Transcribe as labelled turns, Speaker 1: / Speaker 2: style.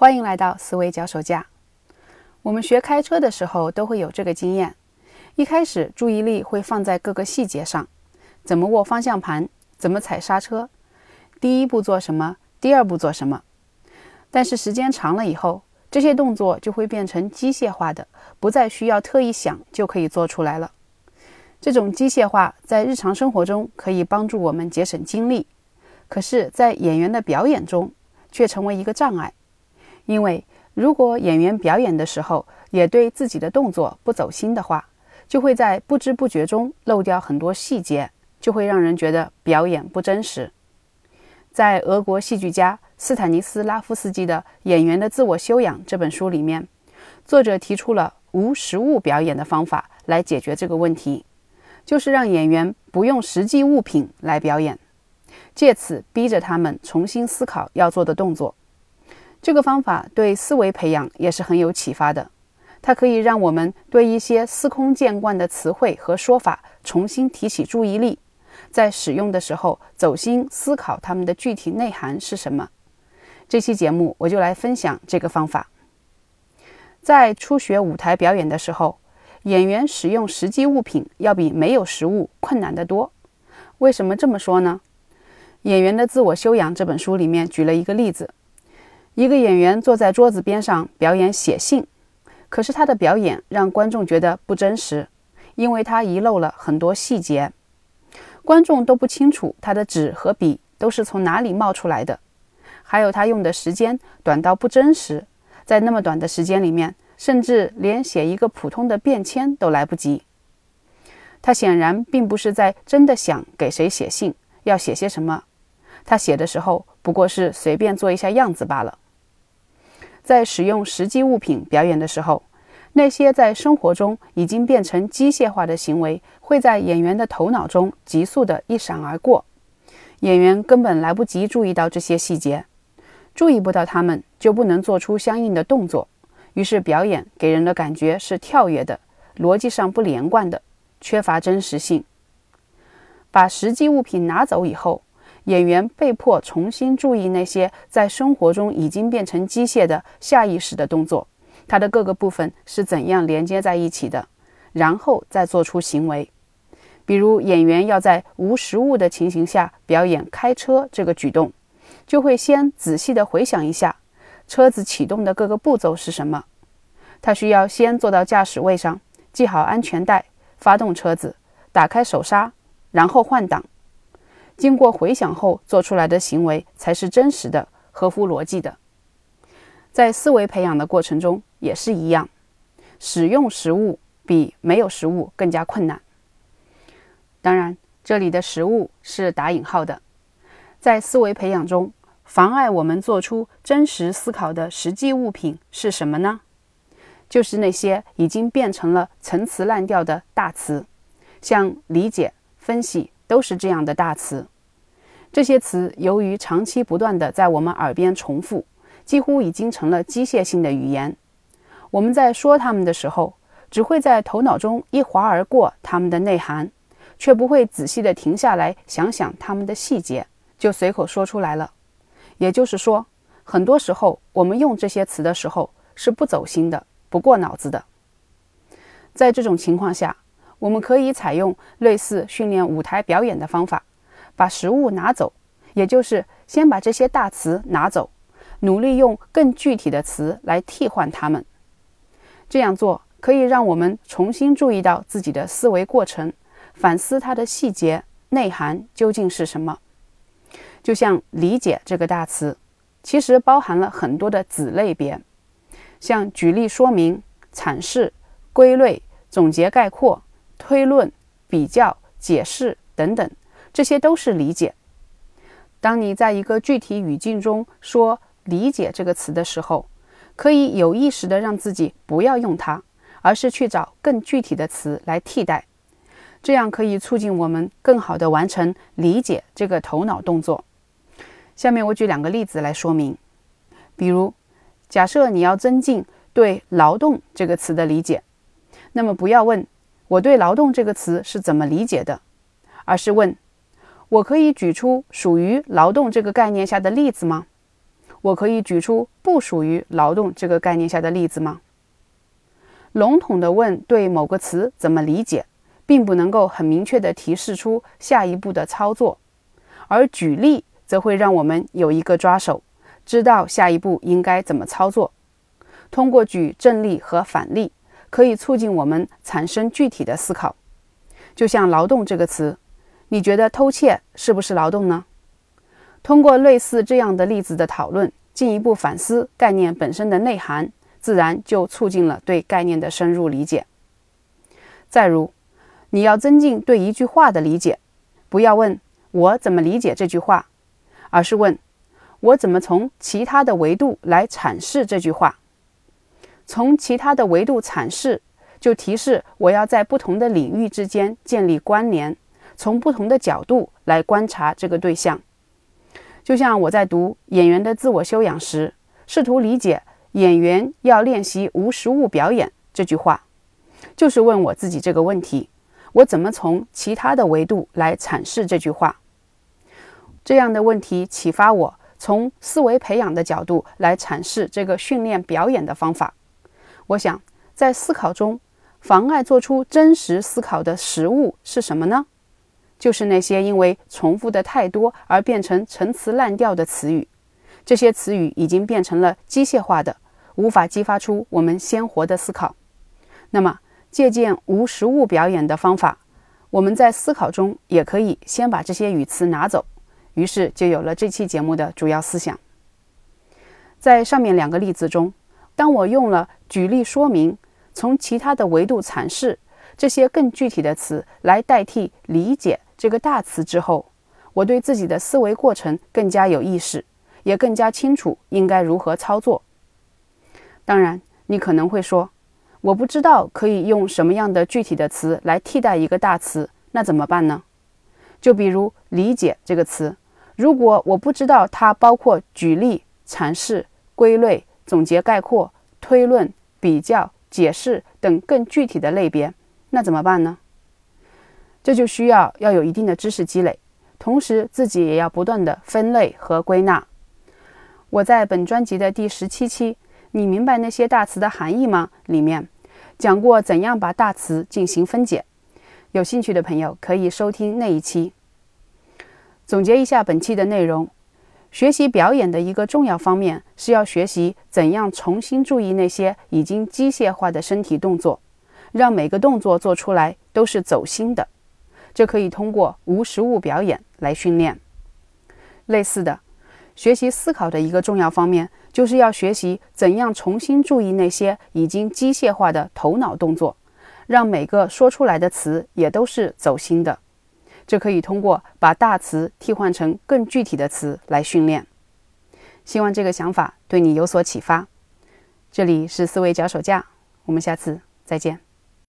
Speaker 1: 欢迎来到思维脚手架。我们学开车的时候都会有这个经验，一开始注意力会放在各个细节上，怎么握方向盘，怎么踩刹车，第一步做什么，第二步做什么。但是时间长了以后，这些动作就会变成机械化的，不再需要特意想就可以做出来了。这种机械化在日常生活中可以帮助我们节省精力，可是，在演员的表演中却成为一个障碍。因为如果演员表演的时候也对自己的动作不走心的话，就会在不知不觉中漏掉很多细节，就会让人觉得表演不真实。在俄国戏剧家斯坦尼斯拉夫斯基的《演员的自我修养》这本书里面，作者提出了无实物表演的方法来解决这个问题，就是让演员不用实际物品来表演，借此逼着他们重新思考要做的动作。这个方法对思维培养也是很有启发的，它可以让我们对一些司空见惯的词汇和说法重新提起注意力，在使用的时候走心思考它们的具体内涵是什么。这期节目我就来分享这个方法。在初学舞台表演的时候，演员使用实际物品要比没有实物困难得多。为什么这么说呢？《演员的自我修养》这本书里面举了一个例子。一个演员坐在桌子边上表演写信，可是他的表演让观众觉得不真实，因为他遗漏了很多细节，观众都不清楚他的纸和笔都是从哪里冒出来的，还有他用的时间短到不真实，在那么短的时间里面，甚至连写一个普通的便签都来不及。他显然并不是在真的想给谁写信，要写些什么，他写的时候不过是随便做一下样子罢了。在使用实际物品表演的时候，那些在生活中已经变成机械化的行为，会在演员的头脑中急速的一闪而过，演员根本来不及注意到这些细节，注意不到他们，就不能做出相应的动作，于是表演给人的感觉是跳跃的，逻辑上不连贯的，缺乏真实性。把实际物品拿走以后。演员被迫重新注意那些在生活中已经变成机械的下意识的动作，它的各个部分是怎样连接在一起的，然后再做出行为。比如，演员要在无实物的情形下表演开车这个举动，就会先仔细地回想一下车子启动的各个步骤是什么。他需要先坐到驾驶位上，系好安全带，发动车子，打开手刹，然后换挡。经过回想后做出来的行为才是真实的、合乎逻辑的。在思维培养的过程中也是一样，使用实物比没有实物更加困难。当然，这里的实物是打引号的。在思维培养中，妨碍我们做出真实思考的实际物品是什么呢？就是那些已经变成了陈词滥调的大词，像理解、分析。都是这样的大词，这些词由于长期不断的在我们耳边重复，几乎已经成了机械性的语言。我们在说它们的时候，只会在头脑中一划而过它们的内涵，却不会仔细的停下来想想它们的细节，就随口说出来了。也就是说，很多时候我们用这些词的时候是不走心的，不过脑子的。在这种情况下。我们可以采用类似训练舞台表演的方法，把食物拿走，也就是先把这些大词拿走，努力用更具体的词来替换它们。这样做可以让我们重新注意到自己的思维过程，反思它的细节内涵究竟是什么。就像“理解”这个大词，其实包含了很多的子类别，像举例说明、阐释、归类、总结概括。推论、比较、解释等等，这些都是理解。当你在一个具体语境中说“理解”这个词的时候，可以有意识的让自己不要用它，而是去找更具体的词来替代。这样可以促进我们更好的完成理解这个头脑动作。下面我举两个例子来说明。比如，假设你要增进对“劳动”这个词的理解，那么不要问。我对“劳动”这个词是怎么理解的？而是问：我可以举出属于“劳动”这个概念下的例子吗？我可以举出不属于劳动这个概念下的例子吗？笼统的问对某个词怎么理解，并不能够很明确的提示出下一步的操作，而举例则会让我们有一个抓手，知道下一步应该怎么操作。通过举正例和反例，可以促进我们产生具体的思考。就像“劳动”这个词，你觉得偷窃是不是劳动呢？通过类似这样的例子的讨论，进一步反思概念本身的内涵，自然就促进了对概念的深入理解。再如，你要增进对一句话的理解，不要问我怎么理解这句话，而是问我怎么从其他的维度来阐释这句话。从其他的维度阐释，就提示我要在不同的领域之间建立关联，从不同的角度来观察这个对象。就像我在读演员的自我修养时，试图理解“演员要练习无实物表演”这句话，就是问我自己这个问题：我怎么从其他的维度来阐释这句话？这样的问题启发我从思维培养的角度来阐释这个训练表演的方法。我想，在思考中，妨碍做出真实思考的实物是什么呢？就是那些因为重复的太多而变成陈词滥调的词语，这些词语已经变成了机械化的，无法激发出我们鲜活的思考。那么，借鉴无实物表演的方法，我们在思考中也可以先把这些语词拿走。于是就有了这期节目的主要思想。在上面两个例子中，当我用了举例说明，从其他的维度阐释这些更具体的词来代替理解。这个大词之后，我对自己的思维过程更加有意识，也更加清楚应该如何操作。当然，你可能会说，我不知道可以用什么样的具体的词来替代一个大词，那怎么办呢？就比如“理解”这个词，如果我不知道它包括举例、阐释、归类、总结、概括、推论、比较、解释等更具体的类别，那怎么办呢？这就需要要有一定的知识积累，同时自己也要不断的分类和归纳。我在本专辑的第十七期《你明白那些大词的含义吗》里面讲过怎样把大词进行分解，有兴趣的朋友可以收听那一期。总结一下本期的内容：学习表演的一个重要方面是要学习怎样重新注意那些已经机械化的身体动作，让每个动作做出来都是走心的。这可以通过无实物表演来训练。类似的，学习思考的一个重要方面，就是要学习怎样重新注意那些已经机械化的头脑动作，让每个说出来的词也都是走心的。这可以通过把大词替换成更具体的词来训练。希望这个想法对你有所启发。这里是思维脚手架，我们下次再见。